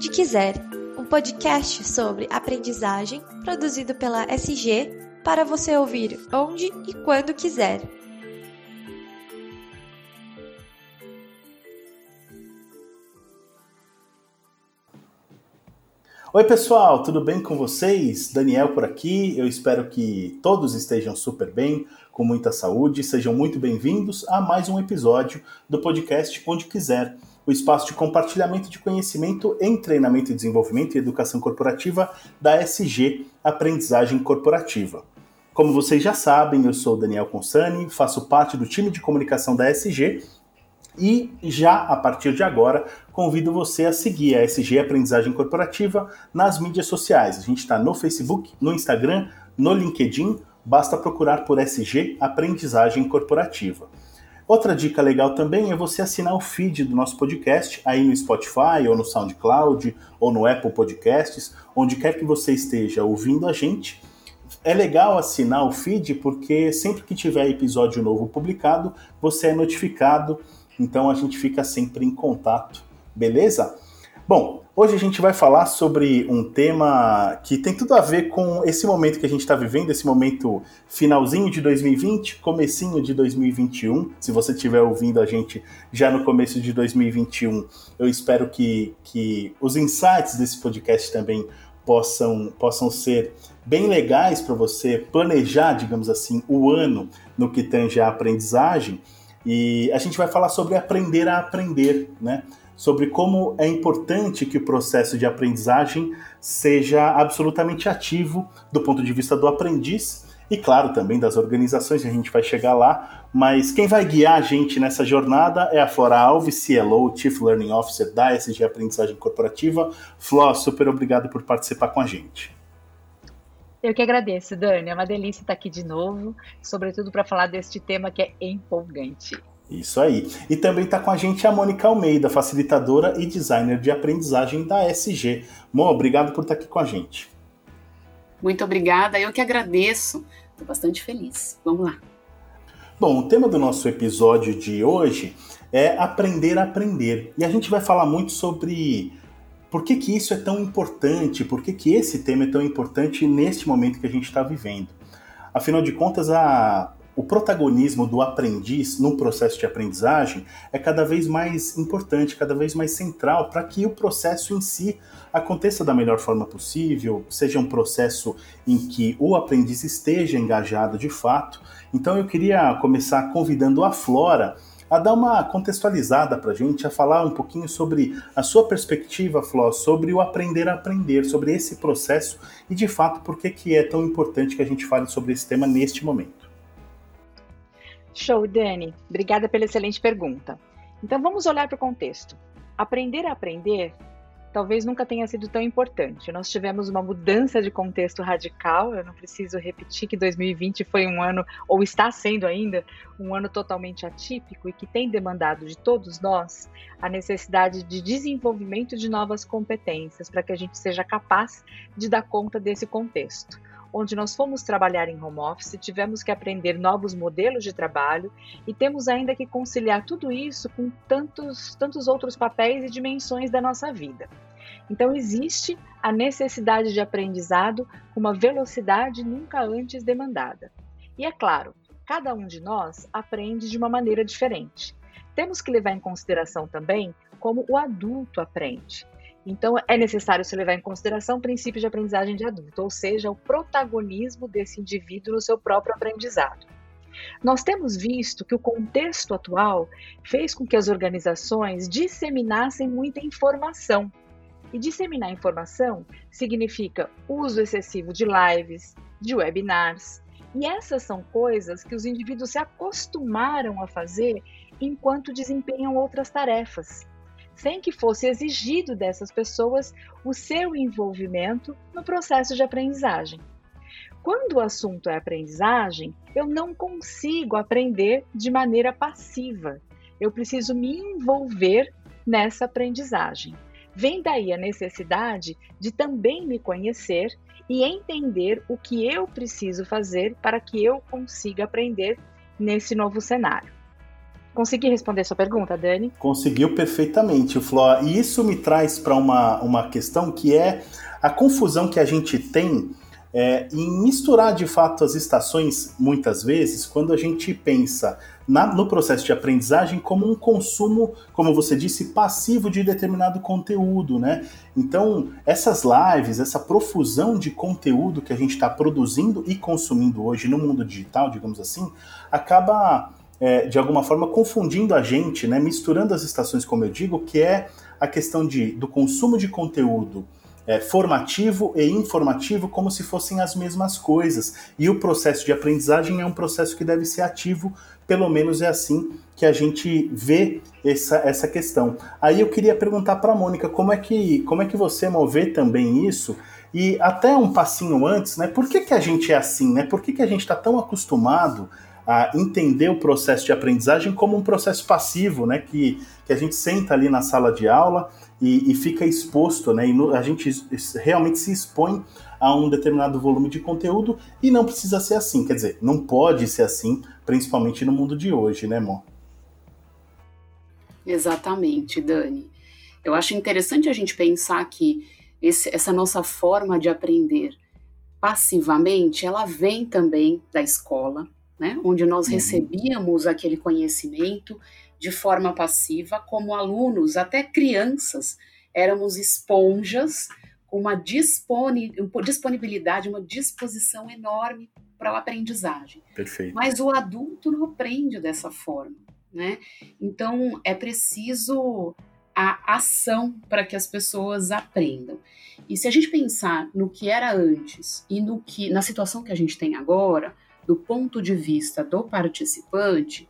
Onde Quiser, um podcast sobre aprendizagem produzido pela SG para você ouvir onde e quando quiser. Oi, pessoal, tudo bem com vocês? Daniel por aqui. Eu espero que todos estejam super bem, com muita saúde. Sejam muito bem-vindos a mais um episódio do podcast Onde Quiser, o espaço de compartilhamento de conhecimento em treinamento e desenvolvimento e educação corporativa da SG Aprendizagem Corporativa. Como vocês já sabem, eu sou Daniel Consani, faço parte do time de comunicação da SG e já a partir de agora, convido você a seguir a SG Aprendizagem Corporativa nas mídias sociais. A gente está no Facebook, no Instagram, no LinkedIn, basta procurar por SG Aprendizagem Corporativa. Outra dica legal também é você assinar o feed do nosso podcast aí no Spotify, ou no SoundCloud, ou no Apple Podcasts, onde quer que você esteja ouvindo a gente. É legal assinar o feed porque sempre que tiver episódio novo publicado, você é notificado então a gente fica sempre em contato, beleza? Bom, hoje a gente vai falar sobre um tema que tem tudo a ver com esse momento que a gente está vivendo, esse momento finalzinho de 2020, comecinho de 2021. Se você estiver ouvindo a gente já no começo de 2021, eu espero que, que os insights desse podcast também possam, possam ser bem legais para você planejar, digamos assim, o ano no que tange a aprendizagem. E a gente vai falar sobre aprender a aprender, né? Sobre como é importante que o processo de aprendizagem seja absolutamente ativo do ponto de vista do aprendiz e, claro, também das organizações, a gente vai chegar lá. Mas quem vai guiar a gente nessa jornada é a Flora Alves, CLO, Chief Learning Officer da SG Aprendizagem Corporativa. Flora, super obrigado por participar com a gente. Eu que agradeço, Dani. É uma delícia estar aqui de novo, sobretudo para falar deste tema que é empolgante. Isso aí. E também está com a gente a Mônica Almeida, facilitadora e designer de aprendizagem da SG. Mo, obrigado por estar aqui com a gente. Muito obrigada. Eu que agradeço. Estou bastante feliz. Vamos lá. Bom, o tema do nosso episódio de hoje é aprender a aprender. E a gente vai falar muito sobre por que, que isso é tão importante? Por que, que esse tema é tão importante neste momento que a gente está vivendo? Afinal de contas, a, o protagonismo do aprendiz no processo de aprendizagem é cada vez mais importante, cada vez mais central para que o processo em si aconteça da melhor forma possível, seja um processo em que o aprendiz esteja engajado de fato. Então eu queria começar convidando a Flora a dar uma contextualizada para a gente, a falar um pouquinho sobre a sua perspectiva, Fló, sobre o aprender a aprender, sobre esse processo e, de fato, por que, que é tão importante que a gente fale sobre esse tema neste momento. Show, Dani. Obrigada pela excelente pergunta. Então, vamos olhar para o contexto. Aprender a aprender talvez nunca tenha sido tão importante. Nós tivemos uma mudança de contexto radical. Eu não preciso repetir que 2020 foi um ano, ou está sendo ainda, um ano totalmente atípico e que tem demandado de todos nós a necessidade de desenvolvimento de novas competências para que a gente seja capaz de dar conta desse contexto onde nós fomos trabalhar em home office, tivemos que aprender novos modelos de trabalho e temos ainda que conciliar tudo isso com tantos, tantos outros papéis e dimensões da nossa vida. Então, existe a necessidade de aprendizado com uma velocidade nunca antes demandada. E é claro, cada um de nós aprende de uma maneira diferente. Temos que levar em consideração também como o adulto aprende. Então, é necessário se levar em consideração o princípio de aprendizagem de adulto, ou seja, o protagonismo desse indivíduo no seu próprio aprendizado. Nós temos visto que o contexto atual fez com que as organizações disseminassem muita informação. E disseminar informação significa uso excessivo de lives, de webinars. E essas são coisas que os indivíduos se acostumaram a fazer enquanto desempenham outras tarefas sem que fosse exigido dessas pessoas o seu envolvimento no processo de aprendizagem. Quando o assunto é aprendizagem, eu não consigo aprender de maneira passiva. Eu preciso me envolver nessa aprendizagem. Vem daí a necessidade de também me conhecer e entender o que eu preciso fazer para que eu consiga aprender nesse novo cenário. Consegui responder sua pergunta, Dani? Conseguiu perfeitamente, Fló. E isso me traz para uma, uma questão que é a confusão que a gente tem é, em misturar de fato as estações, muitas vezes, quando a gente pensa na, no processo de aprendizagem como um consumo, como você disse, passivo de determinado conteúdo, né? Então, essas lives, essa profusão de conteúdo que a gente está produzindo e consumindo hoje no mundo digital, digamos assim, acaba é, de alguma forma confundindo a gente, né? Misturando as estações, como eu digo, que é a questão de, do consumo de conteúdo é, formativo e informativo como se fossem as mesmas coisas. E o processo de aprendizagem é um processo que deve ser ativo, pelo menos é assim que a gente vê essa, essa questão. Aí eu queria perguntar para a Mônica como é que como é que você vê também isso e até um passinho antes, né? Por que, que a gente é assim, né? Por que, que a gente está tão acostumado a entender o processo de aprendizagem como um processo passivo, né? Que, que a gente senta ali na sala de aula e, e fica exposto, né? E no, a gente realmente se expõe a um determinado volume de conteúdo e não precisa ser assim. Quer dizer, não pode ser assim, principalmente no mundo de hoje, né, Mo? Exatamente, Dani. Eu acho interessante a gente pensar que esse, essa nossa forma de aprender passivamente, ela vem também da escola, né? Onde nós uhum. recebíamos aquele conhecimento de forma passiva, como alunos, até crianças, éramos esponjas com uma disponibilidade, uma disposição enorme para a aprendizagem. Perfeito. Mas o adulto não aprende dessa forma, né? Então é preciso a ação para que as pessoas aprendam. E se a gente pensar no que era antes e no que na situação que a gente tem agora, do ponto de vista do participante,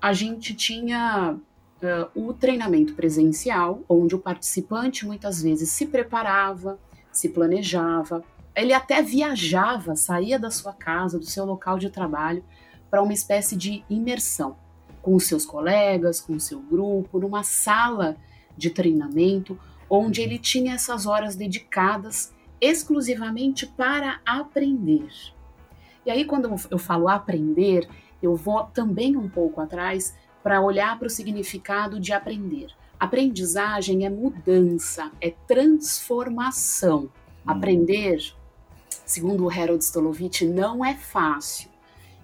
a gente tinha uh, o treinamento presencial, onde o participante muitas vezes se preparava, se planejava, ele até viajava, saía da sua casa, do seu local de trabalho, para uma espécie de imersão com os seus colegas, com o seu grupo, numa sala de treinamento, onde ele tinha essas horas dedicadas exclusivamente para aprender. E aí, quando eu falo aprender, eu vou também um pouco atrás para olhar para o significado de aprender. Aprendizagem é mudança, é transformação. Hum. Aprender, segundo o Harold Stolovitch, não é fácil.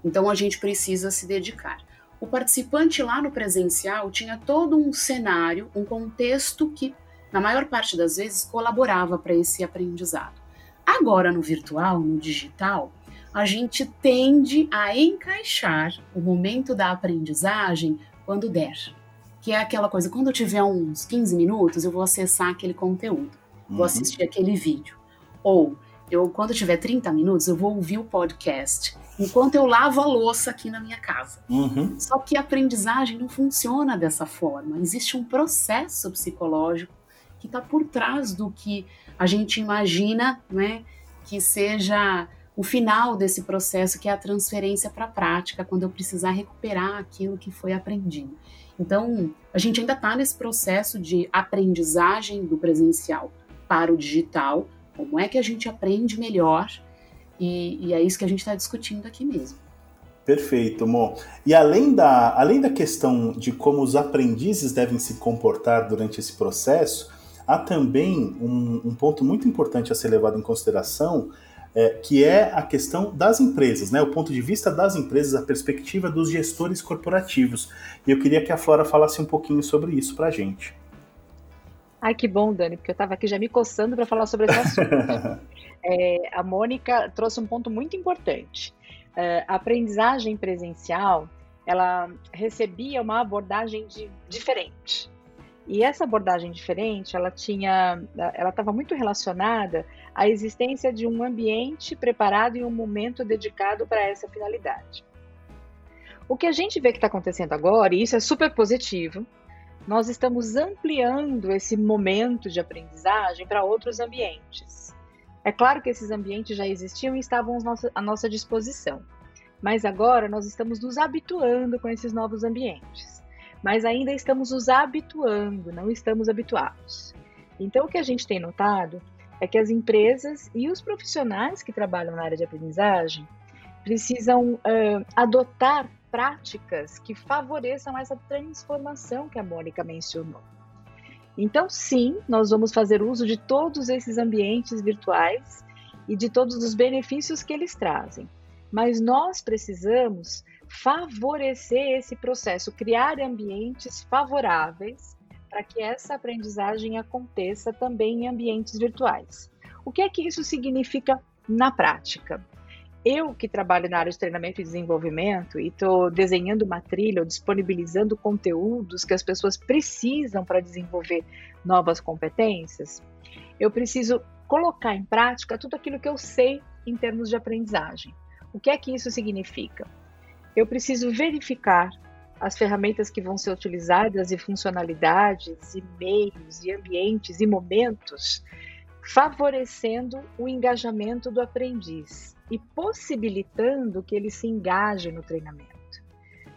Então a gente precisa se dedicar. O participante lá no presencial tinha todo um cenário, um contexto que, na maior parte das vezes, colaborava para esse aprendizado. Agora, no virtual, no digital, a gente tende a encaixar o momento da aprendizagem quando der. Que é aquela coisa, quando eu tiver uns 15 minutos, eu vou acessar aquele conteúdo, uhum. vou assistir aquele vídeo. Ou, eu, quando eu tiver 30 minutos, eu vou ouvir o podcast, enquanto eu lavo a louça aqui na minha casa. Uhum. Só que a aprendizagem não funciona dessa forma. Existe um processo psicológico que está por trás do que a gente imagina né, que seja o final desse processo, que é a transferência para a prática, quando eu precisar recuperar aquilo que foi aprendido. Então, a gente ainda está nesse processo de aprendizagem do presencial para o digital, como é que a gente aprende melhor, e, e é isso que a gente está discutindo aqui mesmo. Perfeito, Mo. E além da, além da questão de como os aprendizes devem se comportar durante esse processo, há também um, um ponto muito importante a ser levado em consideração, é, que é a questão das empresas, né? O ponto de vista das empresas, a perspectiva dos gestores corporativos. E eu queria que a Flora falasse um pouquinho sobre isso para a gente. Ai, que bom, Dani, porque eu estava aqui já me coçando para falar sobre esse assunto. é, a Mônica trouxe um ponto muito importante. É, a aprendizagem presencial, ela recebia uma abordagem de, diferente. E essa abordagem diferente, ela tinha, ela estava muito relacionada à existência de um ambiente preparado e um momento dedicado para essa finalidade. O que a gente vê que está acontecendo agora, e isso é super positivo, nós estamos ampliando esse momento de aprendizagem para outros ambientes. É claro que esses ambientes já existiam e estavam à nossa disposição, mas agora nós estamos nos habituando com esses novos ambientes mas ainda estamos nos habituando, não estamos habituados. Então, o que a gente tem notado é que as empresas e os profissionais que trabalham na área de aprendizagem precisam uh, adotar práticas que favoreçam essa transformação que a Mônica mencionou. Então, sim, nós vamos fazer uso de todos esses ambientes virtuais e de todos os benefícios que eles trazem. Mas nós precisamos favorecer esse processo, criar ambientes favoráveis para que essa aprendizagem aconteça também em ambientes virtuais. O que é que isso significa na prática? Eu que trabalho na área de treinamento e desenvolvimento e estou desenhando uma trilha ou disponibilizando conteúdos que as pessoas precisam para desenvolver novas competências, eu preciso colocar em prática tudo aquilo que eu sei em termos de aprendizagem. O que é que isso significa? Eu preciso verificar as ferramentas que vão ser utilizadas e funcionalidades, e meios, e ambientes e momentos, favorecendo o engajamento do aprendiz e possibilitando que ele se engaje no treinamento.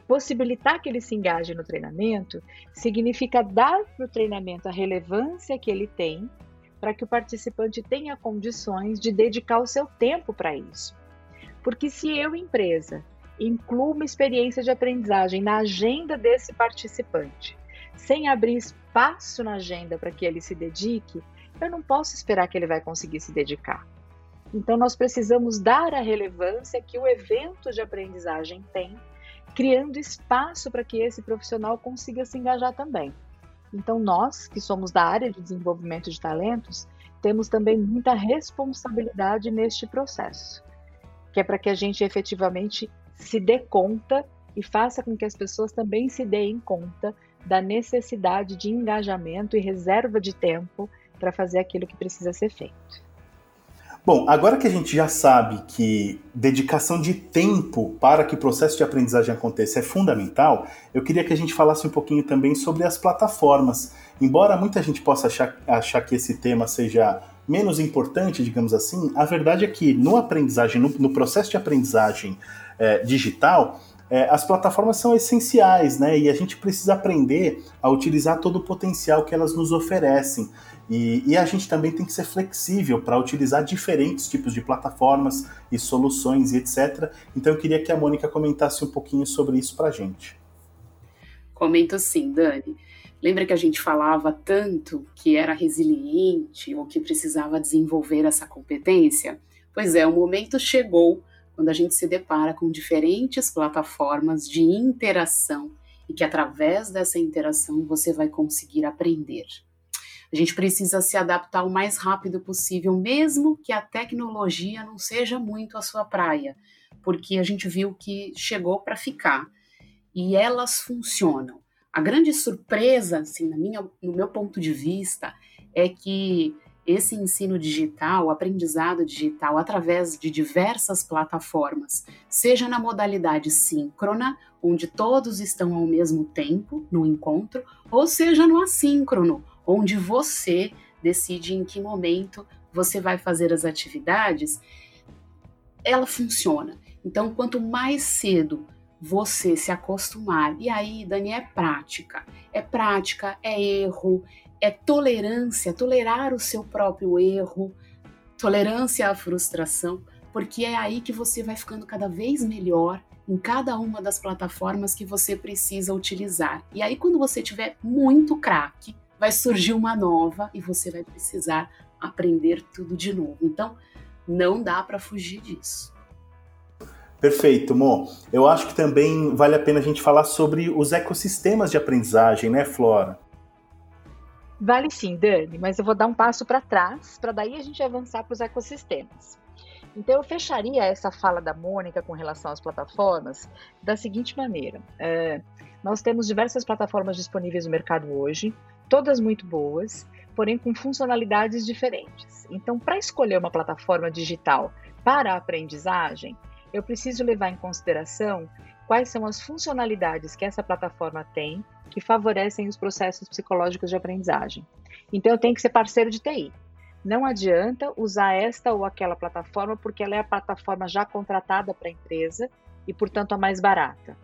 Possibilitar que ele se engaje no treinamento significa dar para o treinamento a relevância que ele tem para que o participante tenha condições de dedicar o seu tempo para isso. Porque se eu, empresa, incluo uma experiência de aprendizagem na agenda desse participante, sem abrir espaço na agenda para que ele se dedique, eu não posso esperar que ele vai conseguir se dedicar. Então, nós precisamos dar a relevância que o evento de aprendizagem tem, criando espaço para que esse profissional consiga se engajar também. Então, nós, que somos da área de desenvolvimento de talentos, temos também muita responsabilidade neste processo, que é para que a gente efetivamente se dê conta e faça com que as pessoas também se deem conta da necessidade de engajamento e reserva de tempo para fazer aquilo que precisa ser feito. Bom, agora que a gente já sabe que dedicação de tempo para que o processo de aprendizagem aconteça é fundamental, eu queria que a gente falasse um pouquinho também sobre as plataformas. Embora muita gente possa achar, achar que esse tema seja menos importante, digamos assim, a verdade é que no aprendizagem, no, no processo de aprendizagem é, digital, é, as plataformas são essenciais, né? E a gente precisa aprender a utilizar todo o potencial que elas nos oferecem. E, e a gente também tem que ser flexível para utilizar diferentes tipos de plataformas e soluções e etc. Então eu queria que a Mônica comentasse um pouquinho sobre isso para a gente. Comento sim, Dani. Lembra que a gente falava tanto que era resiliente ou que precisava desenvolver essa competência? Pois é, o momento chegou quando a gente se depara com diferentes plataformas de interação e que através dessa interação você vai conseguir aprender. A gente precisa se adaptar o mais rápido possível, mesmo que a tecnologia não seja muito a sua praia, porque a gente viu que chegou para ficar e elas funcionam. A grande surpresa, assim, na minha, no meu ponto de vista, é que esse ensino digital, o aprendizado digital, através de diversas plataformas, seja na modalidade síncrona, onde todos estão ao mesmo tempo no encontro, ou seja no assíncrono, onde você decide em que momento você vai fazer as atividades, ela funciona. Então, quanto mais cedo você se acostumar, e aí, Dani, é prática, é prática, é erro, é tolerância, tolerar o seu próprio erro, tolerância à frustração, porque é aí que você vai ficando cada vez melhor em cada uma das plataformas que você precisa utilizar. E aí, quando você tiver muito craque, vai surgir uma nova e você vai precisar aprender tudo de novo. Então, não dá para fugir disso. Perfeito, Mo. Eu acho que também vale a pena a gente falar sobre os ecossistemas de aprendizagem, né, Flora? Vale sim, Dani, mas eu vou dar um passo para trás, para daí a gente avançar para os ecossistemas. Então, eu fecharia essa fala da Mônica com relação às plataformas da seguinte maneira: é, nós temos diversas plataformas disponíveis no mercado hoje, todas muito boas, porém com funcionalidades diferentes. Então, para escolher uma plataforma digital para a aprendizagem, eu preciso levar em consideração quais são as funcionalidades que essa plataforma tem que favorecem os processos psicológicos de aprendizagem. Então, eu tenho que ser parceiro de TI. Não adianta usar esta ou aquela plataforma porque ela é a plataforma já contratada para a empresa e, portanto, a mais barata.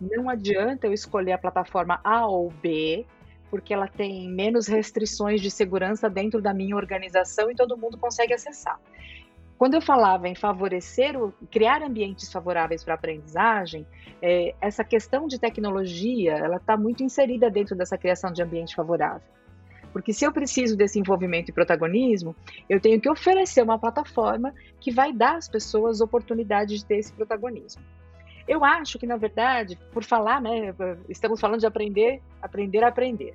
Não adianta eu escolher a plataforma A ou B porque ela tem menos restrições de segurança dentro da minha organização e todo mundo consegue acessar. Quando eu falava em favorecer, o, criar ambientes favoráveis para aprendizagem, é, essa questão de tecnologia, ela está muito inserida dentro dessa criação de ambiente favorável. Porque se eu preciso desse envolvimento e protagonismo, eu tenho que oferecer uma plataforma que vai dar às pessoas oportunidade de ter esse protagonismo. Eu acho que, na verdade, por falar, né, estamos falando de aprender, aprender a aprender.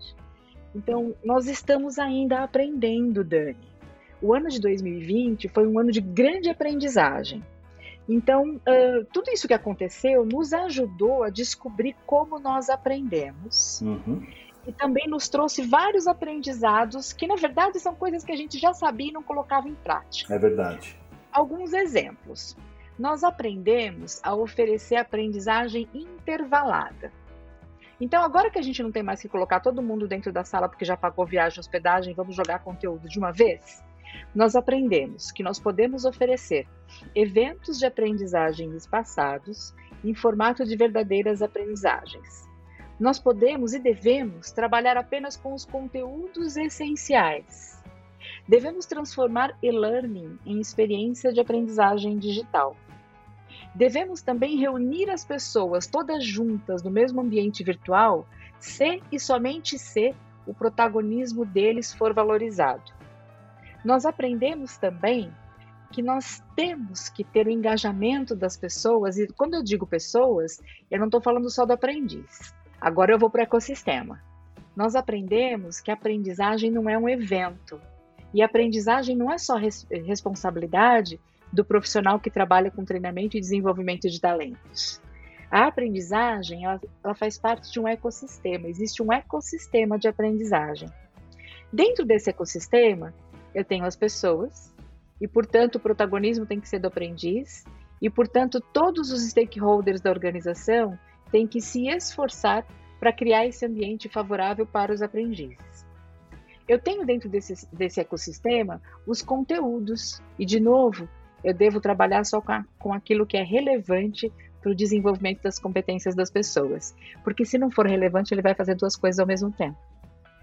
Então, nós estamos ainda aprendendo, Dani. O ano de 2020 foi um ano de grande aprendizagem. Então, uh, tudo isso que aconteceu nos ajudou a descobrir como nós aprendemos. Uhum. E também nos trouxe vários aprendizados que, na verdade, são coisas que a gente já sabia e não colocava em prática. É verdade. Alguns exemplos. Nós aprendemos a oferecer aprendizagem intervalada. Então, agora que a gente não tem mais que colocar todo mundo dentro da sala porque já pagou viagem e hospedagem, vamos jogar conteúdo de uma vez? Nós aprendemos que nós podemos oferecer eventos de aprendizagem espaçados em formato de verdadeiras aprendizagens. Nós podemos e devemos trabalhar apenas com os conteúdos essenciais. Devemos transformar e-learning em experiência de aprendizagem digital. Devemos também reunir as pessoas todas juntas no mesmo ambiente virtual se e somente se o protagonismo deles for valorizado. Nós aprendemos também que nós temos que ter o engajamento das pessoas, e quando eu digo pessoas, eu não estou falando só do aprendiz. Agora eu vou para o ecossistema. Nós aprendemos que a aprendizagem não é um evento, e a aprendizagem não é só res responsabilidade do profissional que trabalha com treinamento e desenvolvimento de talentos. A aprendizagem ela, ela faz parte de um ecossistema, existe um ecossistema de aprendizagem. Dentro desse ecossistema, eu tenho as pessoas, e portanto o protagonismo tem que ser do aprendiz, e portanto todos os stakeholders da organização têm que se esforçar para criar esse ambiente favorável para os aprendizes. Eu tenho dentro desse, desse ecossistema os conteúdos, e de novo, eu devo trabalhar só com, a, com aquilo que é relevante para o desenvolvimento das competências das pessoas. Porque se não for relevante, ele vai fazer duas coisas ao mesmo tempo.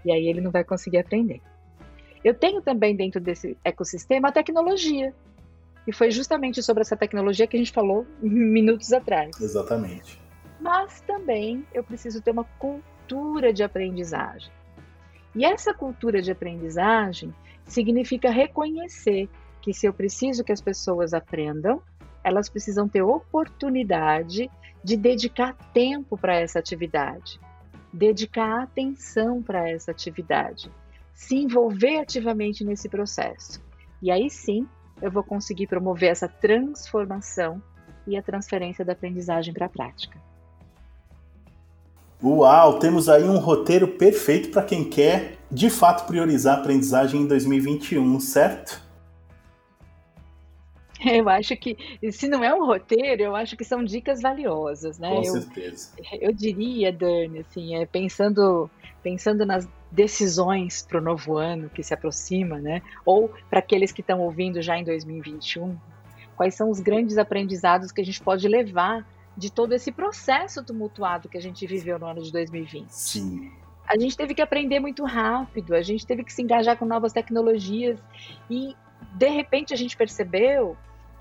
E aí ele não vai conseguir aprender. Eu tenho também dentro desse ecossistema a tecnologia. E foi justamente sobre essa tecnologia que a gente falou minutos atrás. Exatamente. Mas também eu preciso ter uma cultura de aprendizagem. E essa cultura de aprendizagem significa reconhecer que se eu preciso que as pessoas aprendam, elas precisam ter oportunidade de dedicar tempo para essa atividade, dedicar atenção para essa atividade, se envolver ativamente nesse processo. E aí sim, eu vou conseguir promover essa transformação e a transferência da aprendizagem para a prática. Uau, temos aí um roteiro perfeito para quem quer de fato priorizar a aprendizagem em 2021, certo? Eu acho que, se não é um roteiro, eu acho que são dicas valiosas, né? Com eu, certeza. Eu diria, Dani, assim, é, pensando, pensando nas decisões para o novo ano que se aproxima, né? Ou para aqueles que estão ouvindo já em 2021, quais são os grandes aprendizados que a gente pode levar de todo esse processo tumultuado que a gente viveu no ano de 2020? Sim. A gente teve que aprender muito rápido, a gente teve que se engajar com novas tecnologias e de repente a gente percebeu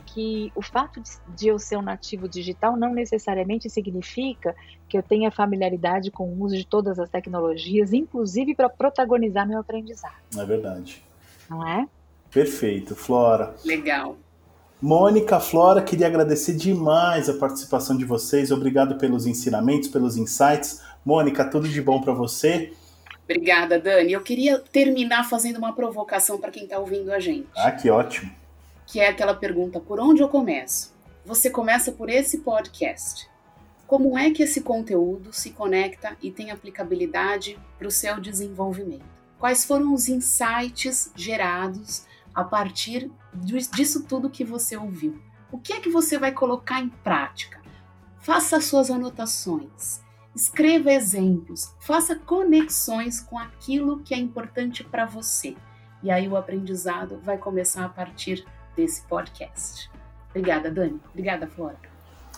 que o fato de, eu ser um nativo digital não necessariamente significa que eu tenha familiaridade com o uso de todas as tecnologias, inclusive para protagonizar meu aprendizado. É verdade. Não é? Perfeito, Flora. Legal. Mônica, Flora, queria agradecer demais a participação de vocês. Obrigado pelos ensinamentos, pelos insights. Mônica, tudo de bom para você. Obrigada, Dani. Eu queria terminar fazendo uma provocação para quem está ouvindo a gente. Ah, que ótimo. Que é aquela pergunta: por onde eu começo? Você começa por esse podcast. Como é que esse conteúdo se conecta e tem aplicabilidade para o seu desenvolvimento? Quais foram os insights gerados a partir disso tudo que você ouviu? O que é que você vai colocar em prática? Faça suas anotações, Escreva exemplos, faça conexões com aquilo que é importante para você. E aí o aprendizado vai começar a partir desse podcast. Obrigada, Dani. Obrigada, Flora.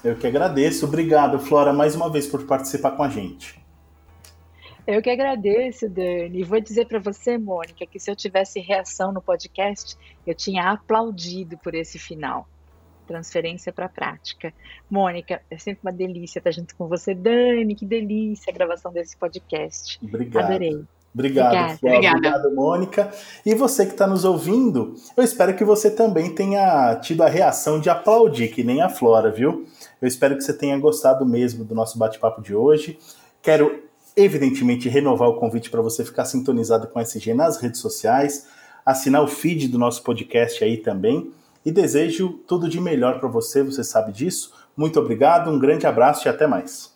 Eu que agradeço. Obrigado, Flora, mais uma vez por participar com a gente. Eu que agradeço, Dani. E vou dizer para você, Mônica, que se eu tivesse reação no podcast, eu tinha aplaudido por esse final. Transferência para a prática. Mônica, é sempre uma delícia estar junto com você. Dani, que delícia a gravação desse podcast. Obrigado. Adorei. Obrigado, Obrigada. Flávia. Obrigado, Mônica. E você que está nos ouvindo, eu espero que você também tenha tido a reação de aplaudir, que nem a Flora, viu? Eu espero que você tenha gostado mesmo do nosso bate-papo de hoje. Quero, evidentemente, renovar o convite para você ficar sintonizado com a SG nas redes sociais, assinar o feed do nosso podcast aí também. E desejo tudo de melhor para você, você sabe disso. Muito obrigado, um grande abraço e até mais.